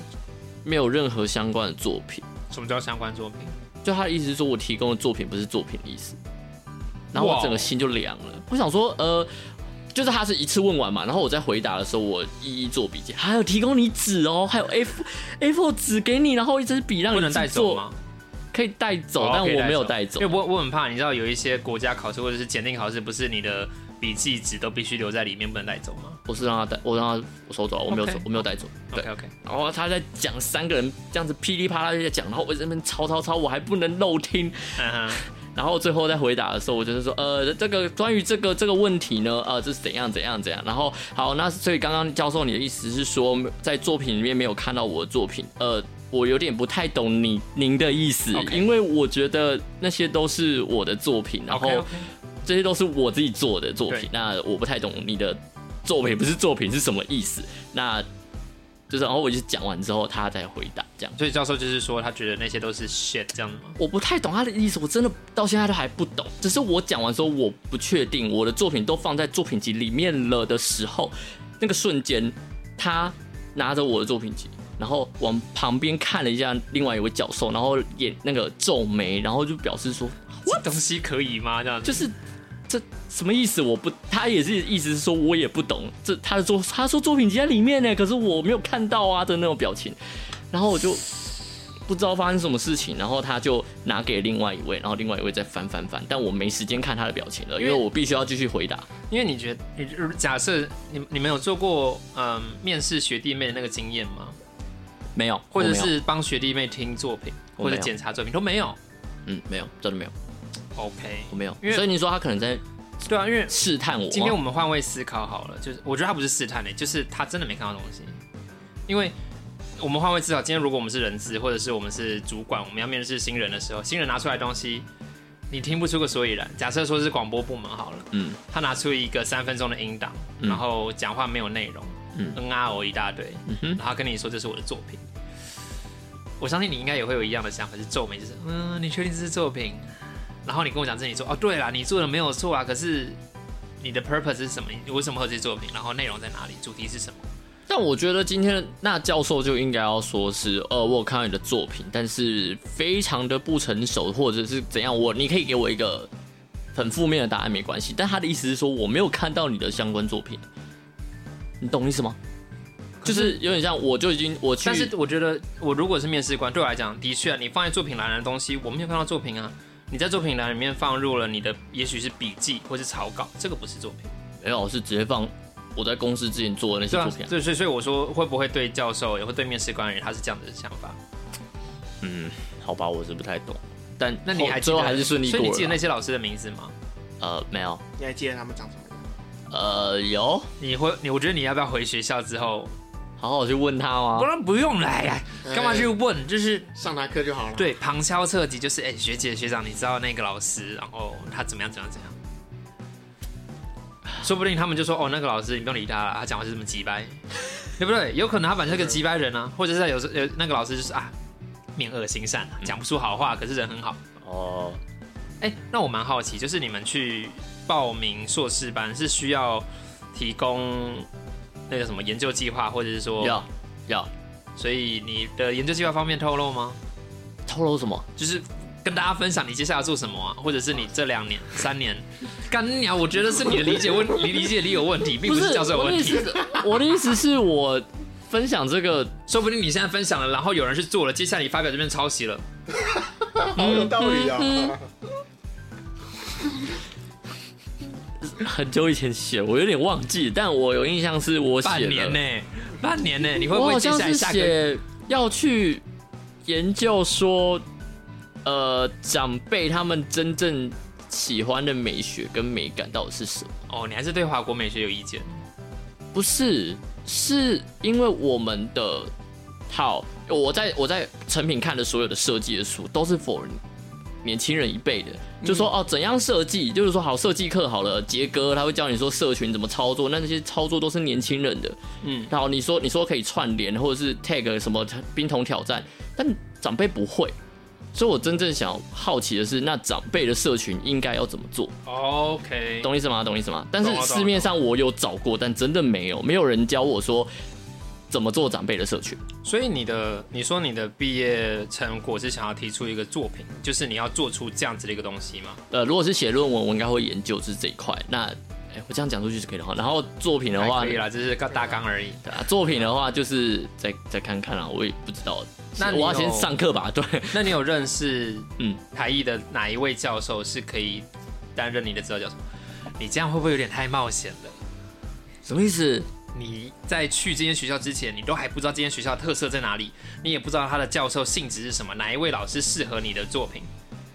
没有任何相关的作品。什么叫相关作品？就他的意思是说我提供的作品不是作品的意思，然后我整个心就凉了。我想说，呃，就是他是一次问完嘛，然后我在回答的时候，我一一做笔记，还有提供你纸哦，还有 A4 纸给你，然后一支笔让你带走？吗？可以带走，哦但我没有带走因为。我我很怕，你知道有一些国家考试或者是检定考试，不是你的笔记纸都必须留在里面，不能带走吗我是让他带，我让他我收走了，我没有走，我没有带走。对，？OK 然后他在讲三个人这样子噼里啪啦就在讲，然后我在那边吵吵吵，我还不能漏听。嗯哼，然后最后在回答的时候，我就是说，呃，这个关于这个这个问题呢，呃，这是怎样怎样怎样。然后好，那所以刚刚教授你的意思是说，在作品里面没有看到我的作品，呃，我有点不太懂你您的意思因为我觉得那些都是我的作品，然后这些都是我自己做的作品对，那我不太懂你的作品不是作品是什么意思，那就是然后我就讲完之后，他再回答这样。所以教授就是说，他觉得那些都是 shit 这样的吗？我不太懂他的意思，我真的到现在都还不懂。只是我讲完之后，我不确定我的作品都放在作品集里面了的时候，那个瞬间，他拿着我的作品集，然后往旁边看了一下另外一位教授，然后也那个皱眉，然后就表示说，这东西可以吗？这样子就是这什么意思？我不，他也是意思是说我也不懂。这他的作，他说作品集在里面呢，可是我没有看到啊的那种表情，然后我就不知道发生什么事情，然后他就拿给另外一位，然后另外一位再翻翻翻，但我没时间看他的表情了，因为我必须要继续回答。因为你觉得，你假设你你们有做过嗯面试学弟妹的那个经验吗？没有，或者是帮学弟妹听作品或者检查作品都没有嗯，没有，真的没有，？OK，我没有因。为所以你说他可能在对啊，因为试探我？今天我们换位思考好了，就是我觉得他不是试探的、就是他真的没看到东西。因为我们换位思考，今天如果我们是人资，或者是我们是主管，我们要面试新人的时候，新人拿出来的东西，你听不出个所以然。假设说是广播部门好了，嗯他拿出一个三分钟的音档，嗯然后讲话没有内容，嗯嗯啊哦一大堆，嗯哼，然后跟你说这是我的作品。我相信你应该也会有一样的想法，是皱眉，就是嗯，你确定这是作品？然后你跟我讲这，你说哦，对啦，你做的没有错啊，可是你的 purpose 是什么？你为什么会有这作品？然后内容在哪里？主题是什么？但我觉得今天那教授就应该要说是，呃，我有看到你的作品，但是非常的不成熟，或者是怎样，我你可以给我一个很负面的答案没关系，但他的意思是说我没有看到你的相关作品，你懂意思吗？就是有点像我就已经我去，但是我觉得，我如果是面试官，对我来讲，的确，你放在作品栏的东西，我没有看到作品啊。你在作品栏里面放入了你的，也许是笔记或是草稿，这个不是作品，没有是直接放我在公司之前做的那些作品、啊，对，所以所以我说，会不会对教授，也会对面试官的人，他是这样子的想法？嗯，好吧，我是不太懂，但那你还记得最后还是顺利所以你记得。那些老师的名字吗？呃，没有，你还记得他们长什么样？呃，有，你会，你我觉得你要不要回学校之后，好好去问他吗不？然不用来呀，干嘛去问？就是上他课就好了。，对旁敲侧击，就是哎、学姐学长，你知道那个老师，然后他怎么样怎么样怎么样？说不定他们就说哦，那个老师你不用理他了，他讲话是这么急掰，对不对？有可能他本身是个急掰人啊，或者是有时有那个老师就是啊，面恶心善啊，讲不出好话，可是人很好。哦，哎、那我蛮好奇，就是你们去报名硕士班是需要提供那个什么研究计划，或者是说，要要所以你的研究计划方面透露吗？透露什么？就是跟大家分享你接下来要做什么啊，或者是你这两年、三年干鸟，我觉得是你的理解问，你理解力有问题，并不是教授有问题。我的意思，我的意思是我分享这个，说不定你现在分享了，然后有人去做了，接下来你发表这边抄袭了。好有道理啊！很久以前写，我有点忘记，但我有印象是我写半年了呢、，半年呢、你会不会接下来下个？写要去研究说，呃，长辈他们真正喜欢的美学跟美感到底是什么？哦，你还是对华国美学有意见？不是，是因为我们的好，我在我在成品看的所有的设计的书都是 for 年轻人一辈的，就说哦怎样设计，就是说好设计课好了，杰哥他会教你说社群怎么操作，那那些操作都是年轻人的。嗯，然后，你说你说可以串联或者是 tag 什么冰桶挑战，但长辈不会。所以我真正想好奇的是，那长辈的社群应该要怎么做？OK，懂意思吗？懂意思吗？但是市面上我有找过，但真的没有，没有人教我说怎么做长辈的社群。所以你的你说你的毕业成果是想要提出一个作品，就是你要做出这样子的一个东西吗？呃，如果是写论文，我应该会研究是这一块。那，哎、我这样讲出去是可以的哈。然后作品的话，还可以啦，这是个大纲而已。对啊，作品的话就是再再看看啦，我也不知道。那我要先上课吧？对，那你有认识嗯台艺的哪一位教授是可以担任你的指导教授？你这样会不会有点太冒险了？什么意思？你在去这间学校之前，你都还不知道这间学校的特色在哪里，你也不知道他的教授性质是什么，哪一位老师适合你的作品，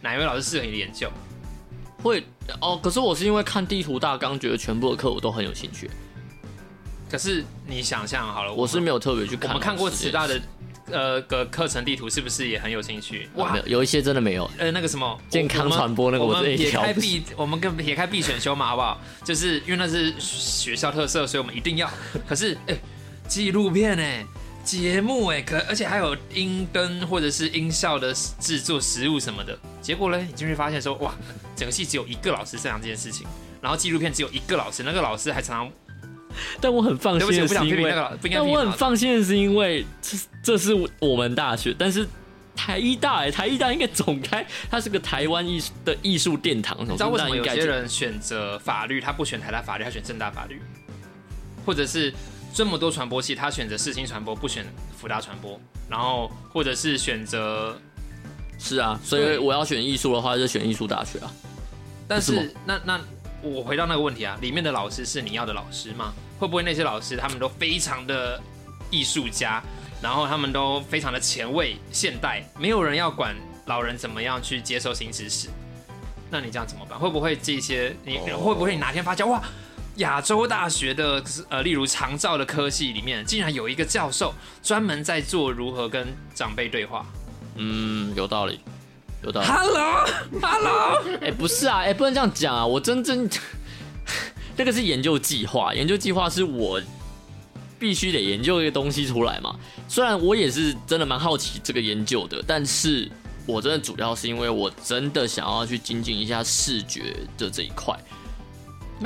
哪一位老师适合你的研究？会哦？可是我是因为看地图大纲，觉得全部的课我都很有兴趣。可是你想象好了，们我是没有特别去看。我们看过慈大的呃个课程地图，是不是也很有兴趣？哇，没有有一些真的没有。呃，那个什么健康传播那个我这一条不是撇开必，我们跟撇开必选修嘛，好不好？就是因为那是学校特色，所以我们一定要。可是，哎、纪录片哎、节目哎、可而且还有音灯或者是音效的制作、实物什么的。结果呢，你进去发现说，哇，整个系只有一个老师擅长这件事情，然后纪录片只有一个老师，那个老师还常常，但我很放心的是因为但我很。放心的是因为这这是我们大学，但是台医大哎、台医大应该总开，它是个台湾艺术的艺术殿堂，你你知道为什么有些人选择法律，他不选台大法律，他选正大法律，或者是这么多传播系，他选择世新传播，不选福大传播，然后或者是选择，是啊，所以我要选艺术的话，就选艺术大学啊。但是那那我回到那个问题啊，里面的老师是你要的老师吗？会不会那些老师他们都非常的艺术家，然后他们都非常的前卫现代，没有人要管老人怎么样去接受新知识？那你这样怎么办？会不会这些你、哦会不会你哪天发现哇？亚洲大学的呃，例如长照的科系里面，竟然有一个教授专门在做如何跟长辈对话。嗯，有道理，有道理。Hello，Hello，哎、不是啊，哎、不能这样讲啊！我真正那个是研究计划，研究计划是我必须得研究一个东西出来嘛。虽然我也是真的蛮好奇这个研究的，但是我真的主要是因为我真的想要去精进一下视觉的这一块。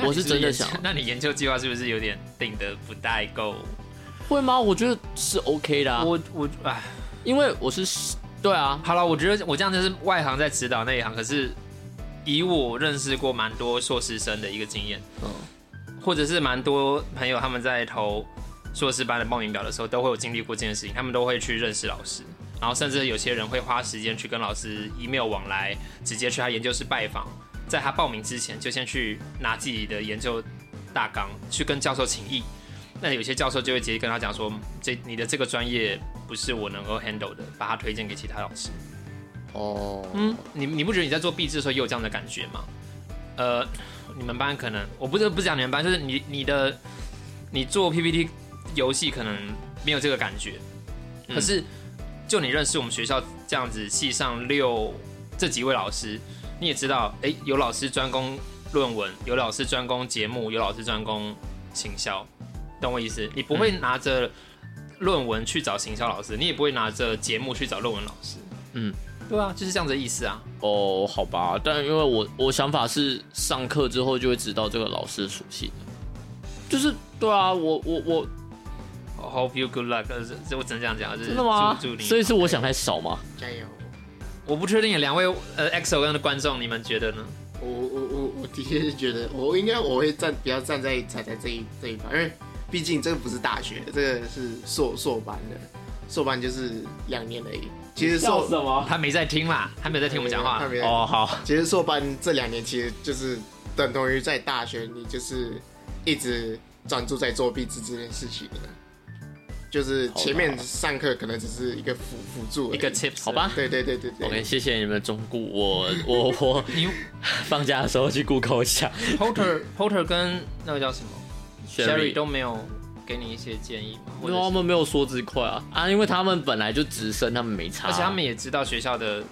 我是真的想那你研究计划是不是有点定的不太够？会吗？我觉得是 OK 的、啊，我我哎，因为我是对啊，好了，我觉得我这样就是外行在指导内行，可是以我认识过蛮多硕士生的一个经验，嗯，或者是蛮多朋友他们在投硕士班的报名表的时候，都会有经历过这件事情，他们都会去认识老师，然后甚至有些人会花时间去跟老师 email 往来，直接去他研究室拜访，在他报名之前就先去拿自己的研究大纲去跟教授请益。那有些教授就会直接跟他讲说，这你的这个专业不是我能够 handle 的，把他推荐给其他老师。哦，嗯，你你不觉得你在做壁纸的时候也有这样的感觉吗？呃，你们班可能我不是不是讲你们班，就是你你的你做 PPT 游戏可能没有这个感觉，嗯可是就你认识我们学校这样子系上六这几位老师，你也知道，哎、有老师专攻论文，有老师专攻节目，有老师专攻行销，懂我意思？你不会拿着论文去找行销老师，你也不会拿着节目去找论文老师。嗯，对啊，就是这样子的意思啊。哦，好吧，但因为我我想法是上课之后就会知道这个老师的属性。就是对啊，我我我 Hope you good luck，呃这这我只能这样讲，就是真的吗祝祝？你。所以是我想太少吗？加油！我不确定两位呃 XO 跟的观众，你们觉得呢？我我我我的确是觉得，我应该我会站比较站在彩彩这一这一方，因为毕竟这个不是大学，这个是硕硕班的，硕班就是两年而已。其实硕么？他没在听啦，他没有在听我们讲话。哦，好，其实硕班这两年其实就是等同于在大学，你就是一直专注在作弊这这件事情了。就是前面上课可能只是一个辅辅助，一个 tips，好吧。对对对对对。OK，谢谢你们的忠顾，我我我 你放假的时候去 Google 一下。Porter Porter 跟那个叫什么？Sherry 都没有给你一些建议吗？因为他们没有说这块啊。啊，因为他们本来就直升，他们没差。啊、而且他们也知道学校的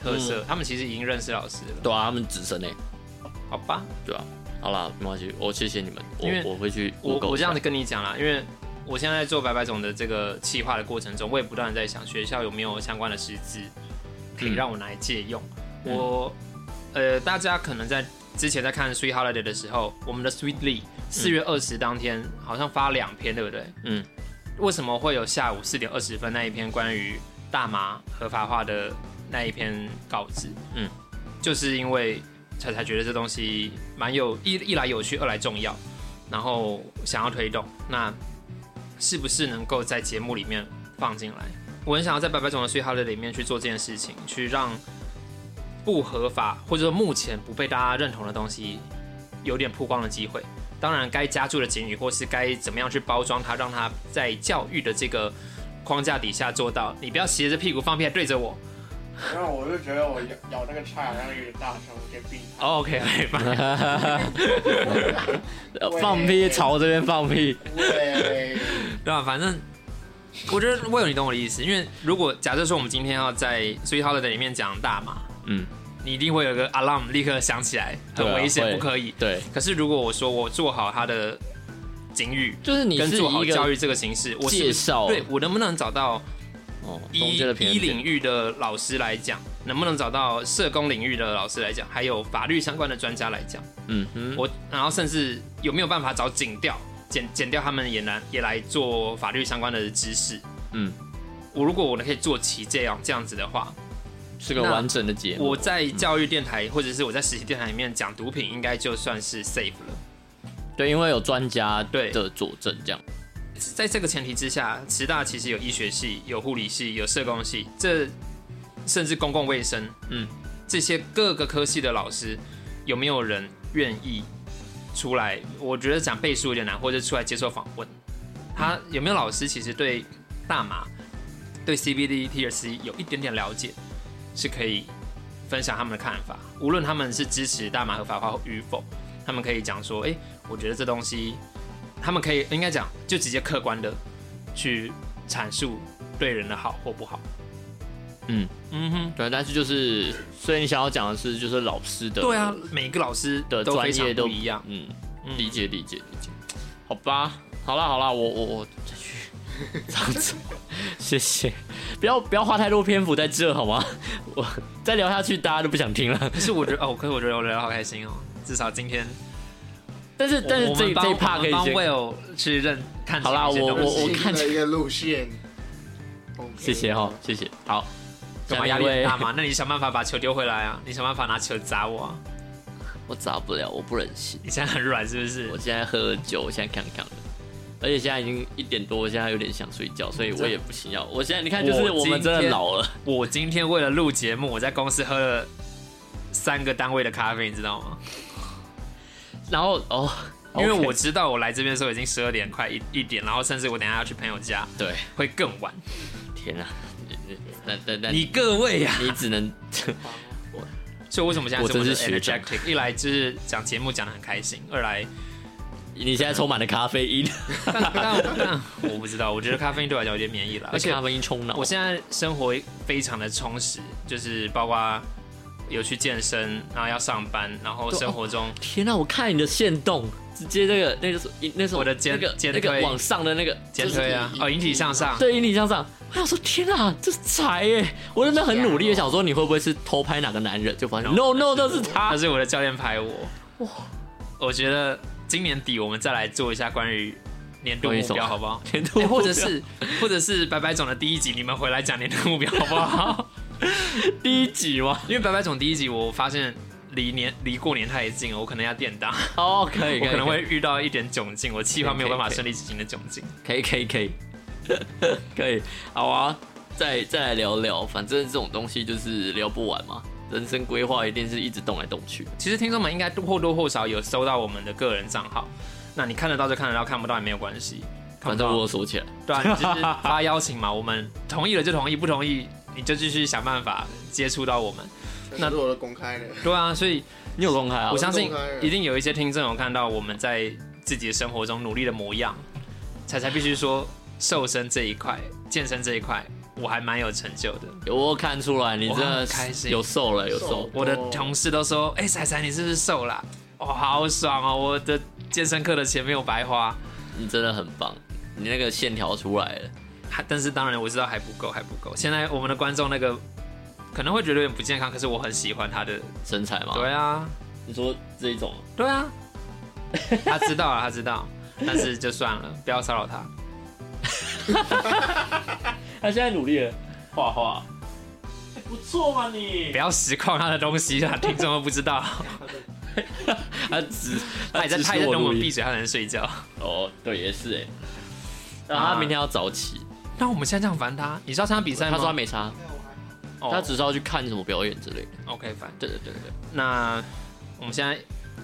特色，他们其实已经认识老师了。对啊，他们直升诶、好吧，对啊。好啦，没关系，我谢谢你们，我我会去我我这样子跟你讲啦，因为我现在在做白白总的这个企划的过程中，我也不断在想学校有没有相关的师资可以让我拿来借用。嗯。我呃，大家可能在之前在看 Sweet Holiday 的时候，我们的 Sweetly 四月二十当天好像发两篇，对不对？嗯，为什么会有下午四点二十分那一篇关于大麻合法化的那一篇稿子？嗯，就是因为才才觉得这东西蛮有一一来有趣，二来重要，然后想要推动，那是不是能够在节目里面放进来？我很想要在白白总的睡哈的里面去做这件事情，去让不合法或者说目前不被大家认同的东西有点曝光的机会。当然，该加注的警语或是该怎么样去包装它，让它在教育的这个框架底下做到。你不要斜着屁股放屁还对着我。然后我就觉得我咬咬那个菜好像有点大声，我给闭。哦 OK OK，放放屁，朝这边放屁。对，对吧？反正我觉得我有你懂我的意思，因为如果假设说我们今天要在 Sweet Holiday 里面讲大麻，嗯，你一定会有个 alarm 立刻响起来，很危险，会不可以。对，可是如果我说我做好他的警语，就是你是跟做好一个教育这个形式，我介绍，对我能不能找到哦，医医领域的老师来讲，能不能找到社工领域的老师来讲，还有法律相关的专家来讲，嗯哼，我然后甚至有没有办法找警调减减掉他们也来也来做法律相关的知识。嗯，我如果我可以做齐这样这样子的话，那是个完整的节目。我在教育电台或者是我在实习电台里面讲毒品，应该就算是 safe 了。对，因为有专家对的佐证，这样。在这个前提之下，慈大其实有医学系、有护理系、有社工系，这甚至公共卫生，嗯，这些各个科系的老师，有没有人愿意出来？我觉得讲背书有点难，或者出来接受访问。他有没有老师其实对大麻、对 CBD、THC 有一点点了解，是可以分享他们的看法。无论他们是支持大麻合法化与否，他们可以讲说：“哎、我觉得这东西。”他们可以应该讲，就直接客观的去阐述对人的好或不好。嗯嗯哼，对，但是就是，所以你想要讲的是，就是老师的对啊，每个老师的专业都不一样。嗯，嗯理解理解理解。好吧，好啦好啦，我我我再去 这样子，谢谢，不要不要花太多篇幅在这好吗？我再聊下去大家都不想听了。可是我觉得哦，可是我觉得我聊得好开心哦，至少今天。但是但是这这一 part 可以帮先 Will 去认看好啦我我我看了一个路线。谢谢哈，谢谢。好，干嘛压力很大嘛？那你想办法把球丢回来啊！你想办法拿球砸我啊！我砸不了，我不忍心。你现在很软是不是我？现在喝酒，我现在康康的，而且现在已经一点多，我现在有点想睡觉，所以我也不行要。我现在你看，就是我们真的老了。我今天为了录节目，我在公司喝了三个单位的咖啡，你知道吗？然后哦，因为我知道我来这边的时候已经十二点快一一点，然后甚至我等下要去朋友家，对，会更晚。天啊，但但但你各位呀、你只能 所以为什么现在我这么的真是学长 energetic？一来就是讲节目讲的很开心，二来你现在充满了咖啡因，但但但我不知道，我觉得咖啡因对我来讲有点免疫了，而且咖啡因冲脑。我现在生活非常的充实，就是包括有去健身，然后要上班，然后生活中天啊，我看你的线动，直接那个那个是那时候我的肩那个肩那个往上的那个肩推啊，哦，引体向上，对，引体向上。我想说，天啊，这是才耶！我真的很努力的想说，你会不会是偷拍哪个男人？就发现 no no，那是他他。是我的教练拍我，哇，我觉得今年底我们再来做一下关于年度目标，好不好？年度哎或者是或者是白白总的第一集，你们回来讲年度目标好不好？第一集吗？因为白白总第一集，我发现离年离过年太近了，我可能要垫档，哦，可以，我可能会遇到一点窘境，我计划没有办法顺利执行的窘境。可以可以可以，可以，好啊，再再来聊聊，反正这种东西就是聊不完嘛。人生规划一定是一直动来动去，其实听众们应该或多或少有收到我们的个人账号，那你看得到就看得到，看不到也没有关系。看反正我有锁起来。对啊，你就是发邀请嘛，我们同意了就同意，不同意你就继续想办法接触到我们。那如果都公开的，对啊，所以你有公开啊我？相信一定有一些听众有看到我们在自己的生活中努力的模样，才才必须说瘦身这一块、健身这一块，我还蛮有成就的。我看出来，你真的开心有瘦了，有瘦瘦。我的同事都说：“哎、彩彩，你是不是瘦了？哇、好爽哦！我的健身课的钱没有白花。你真的很棒，你那个线条出来了。还”但是当然我知道还不够，还不够。现在我们的观众那个可能会觉得有点不健康，可是我很喜欢他的。身材嘛？对啊，你说这一种，对啊，他知道了，他知道，但是就算了，不要骚扰他。他现在努力了，画画，不错嘛你不。要实况他的东西啊，听众都不知道。他只他也在，只他也在是我录音等我们闭嘴，他才能睡觉。哦，对，也是哎。然后他明天要早起，那我们现在这样烦他，你知道参加比赛吗？他说他没差，哦他只是要去看什么表演之类的。OK 烦。对对对对。那我们现在，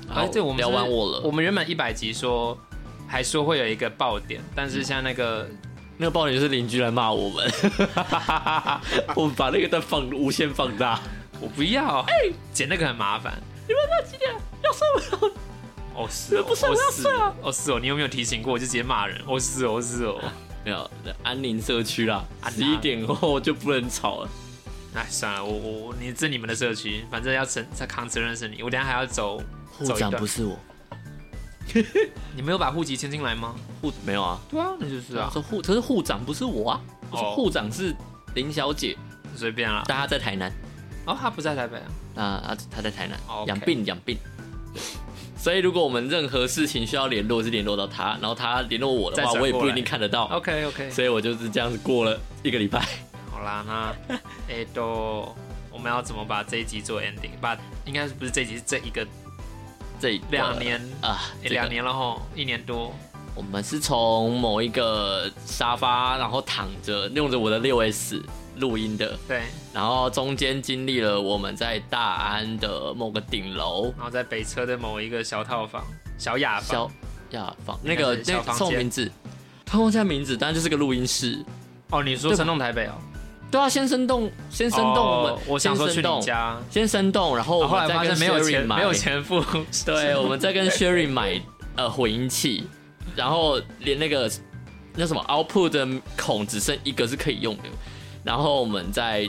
好哎，对，我们聊是完我了。我们原本一百集说还说会有一个爆点，但是现在那个那个爆点就是邻居来骂我们，我们把那个灯放无限放大。我不要，哎剪那个很麻烦。你们那几点要睡不了？哦是哦，不是我哦要睡啊！哦是哦，你有没有提醒过？我就直接骂人。哦是哦是哦。没有，安宁社区啦，十一点后就不能吵了。哎，算了，我我我你这你们的社区，反正要承他扛责任是你，我等一下还要走户走一段。长不是我，你没有把户籍迁进来吗？户没有啊？对啊，那就是啊，说户，可是户长不是我啊，我说哦户长是林小姐，随便啦。但她在台南，哦，他不在台北啊。啊啊，她在台南哦 OK 养病养病。对所以如果我们任何事情需要联络，是联络到她，然后她联络我的话，我也不一定看得到。OK OK，所以我就是这样子过了一个礼拜。好啦，那 哎都我们要怎么把这一集做 ending？把应该是不是这一集是这一个这两年啊，这个诶两年了吼，一年多。我们是从某一个沙发，然后躺着用着我的六 S 录音的，对，然后中间经历了我们在大安的某个顶楼然后在北车的某一个小套房、小雅房小。雅房，那个那个房间名字，他忘记他名字，但就是个录音室。哦，你说对吧生动台北哦？对啊，先生动，先生动，我们哦我想说去先生动，你家，先生动，然后后来们再跟发现没有 Sherry 钱，买没有钱付。对，我们再跟 Sherry 买呃混音器，然后连那个那什么 output 的孔只剩一个是可以用的，然后我们在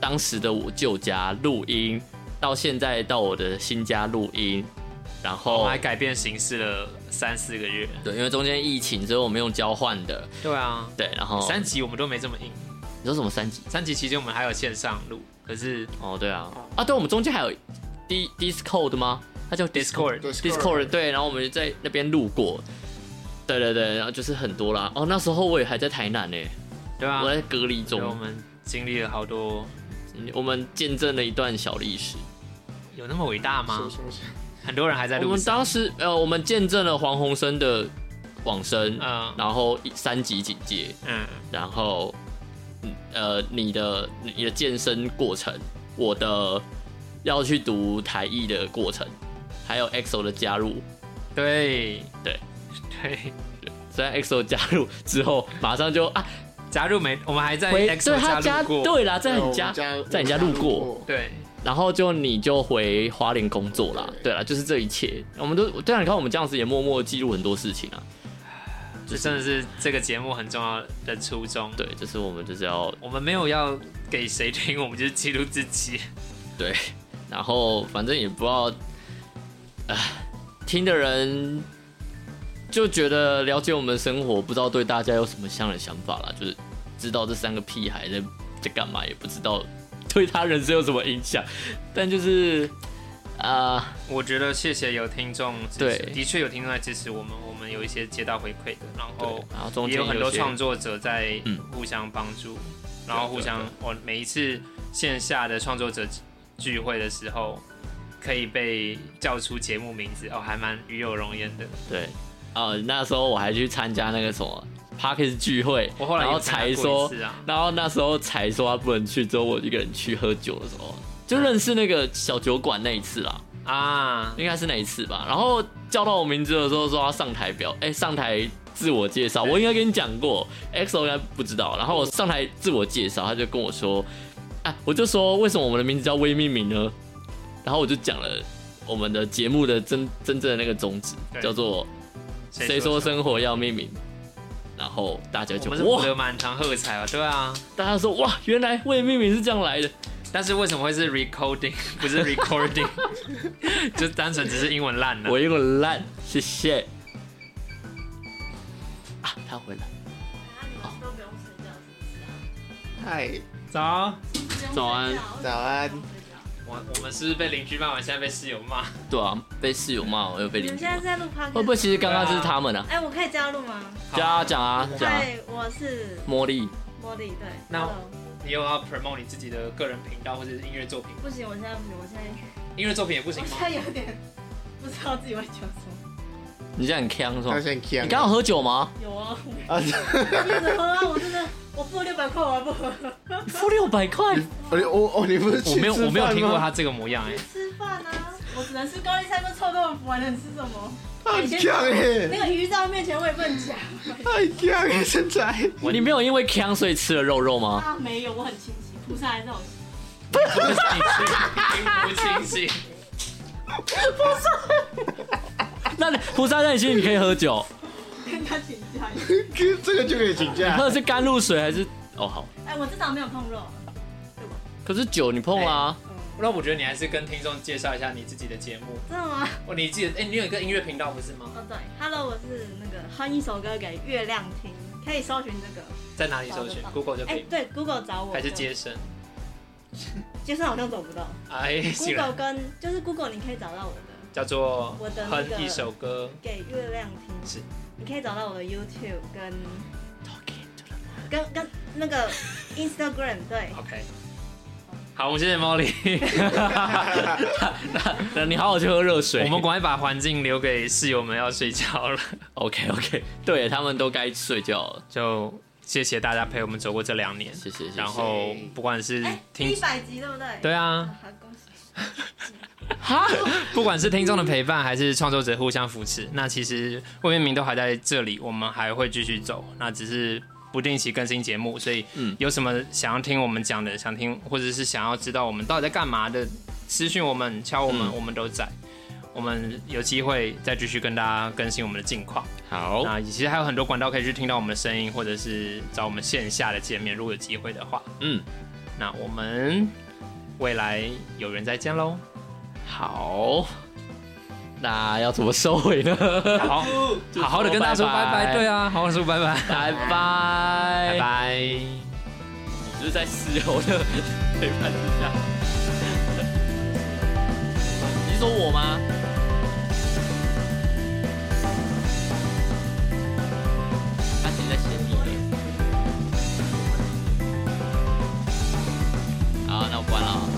当时的我舅家录音，到现在到我的新家录音，然我后们还改变形式了三四个月。对，因为中间疫情，所以我们用交换的，对啊，对，然后三级我们都没这么硬。你说什么三级？三级期间我们还有线上录，可是哦，对啊，啊，对，我们中间还有 D Discord 吗？它叫 Discord Discord 对，然后我们就在那边路过，对对对，然后就是很多啦。哦，那时候我也还在台南呢，对啊我，在隔离中，我们经历了好多，我们见证了一段小历史。有那么伟大吗很多人还在我们路上。当时呃，我们见证了黄鸿升的往生，嗯然后三级警戒，嗯，然后嗯呃，你的你的健身过程，我的要去读台艺的过程，还有 EXO 的加入。对对对，虽然 EXO 加入之后，马上就啊加入没？我们还在回 xo 他家加入过。对啦，在你家家在你家路过，对，然后就你就回花莲工作啦。对啦，就是这一切，我们都对啊，你看我们这样子也默默记录很多事情啊。这真的是这个节目很重要的初衷。对，就是我们就是要我们没有要给谁听，我们就是记录自己。对，然后反正也不知道，啊，听的人就觉得了解我们的生活，不知道对大家有什么样的想法啦，就是知道这三个屁孩在在干嘛，也不知道对他人生有什么影响，但就是啊、我觉得谢谢有听众支持，对。的确有听众在支持我们，我们有一些接到回馈的，然后，然后中间也有很多创作者在嗯。互相帮助，然后互相，我每一次线下的创作者聚会的时候，可以被叫出节目名字，哦，还蛮与有荣焉的。对，哦，那时候我还去参加那个什么 Parkes 聚会，我后来才说啊，然后那时候才说他不能去，之后我一个人去喝酒的时候，就认识那个小酒馆那一次啦，啊，应该是那一次吧。然后叫到我名字的时候说要上台表，哎、上台自我介绍，我应该跟你讲过，XO 应该不知道。然后我上台自我介绍，他就跟我说，啊，我就说为什么我们的名字叫微命名呢？然后我就讲了我们的节目的真真正的那个宗旨，叫做谁说生活要命名。然后大家就哇，得满堂喝彩啊，对啊。大家说哇，原来未命名是这样来的。但是为什么会是 recording 不是 recording？就单纯只是英文烂了。我英文烂，谢谢。啊，他回来？嗨，早，早安早安。我我们是不是被邻居骂完，现在被室友骂？对啊，被室友骂，我又被邻居骂你们现在。在录 p o d 会不会其实刚刚就是他们啊？哎，我可以加入吗？加啊讲啊讲啊，对，我是茉莉，茉莉，对。那 Hello 你有要 promote 你自己的个人频道或者是音乐作品？不行，我现在不行，我现在 音乐作品也不行我吗现？在有点不知道自己会讲什么。你现在很呛是吗他？现在你刚刚喝酒吗？有啊，啊，我一直喝啊，我真的，我付六百块，我还不喝。付六百块，哦 你我哦你不是去我没有吃我没有听过他这个模样哎、吃饭啊，我只能吃高丽菜跟臭豆腐，还能吃什么？很强哎，那个鱼在我面前我也不能讲 太强哎，现在你没有因为强所以吃了肉肉吗？啊，没有，我很清醒，菩萨还在我。不是你不清醒，那你菩萨在你心里你可以喝酒，跟他请假。这个就可以请你假喝。的是甘露水还是？哦好，哎，我至少没有碰肉，对吧？可是酒你碰啊啦、嗯，那我觉得你还是跟听众介绍一下你自己的节目。真的吗？哦，你记得哎、你有一个音乐频道不是吗？哦对，Hello，我是那个哼一首歌给月亮听，可以搜寻这个。在哪里搜寻？Google 就可以，。哎对，Google 找我。还是接生？接生好像找不到。哎，Google 跟就是 Google，你可以找到我的叫做我的哼一首歌。给月亮听。是。你可以找到我的 YouTube 跟跟跟那个 Instagram，对。OK，好，我们谢谢 Molly。那你好好去喝热水。我们赶快把环境留给室友们要睡觉了，OK OK，对他们都该睡觉了。就谢谢大家陪我们走过这两年。谢谢。然后不管是哎，听一百集对不对？对啊，好，恭喜。哈，不管是听众的陪伴，还是创作者互相扶持，那其实魏明明都还在这里，我们还会继续走，那只是不定期更新节目，所以嗯有什么想要听我们讲的，想听或者是想要知道我们到底在干嘛的，私讯我们、敲我们，嗯我们都在。我们有机会再继续跟大家更新我们的近况。好，那其实还有很多管道可以去听到我们的声音，或者是找我们线下的见面，如果有机会的话。嗯，那我们未来有缘再见喽。好。那要怎么收尾呢？好，好好的跟大家说拜拜。对啊，好好说拜拜，拜拜，拜拜。就是在室友的陪伴之下。你说我吗？他现在你。好，那我关了。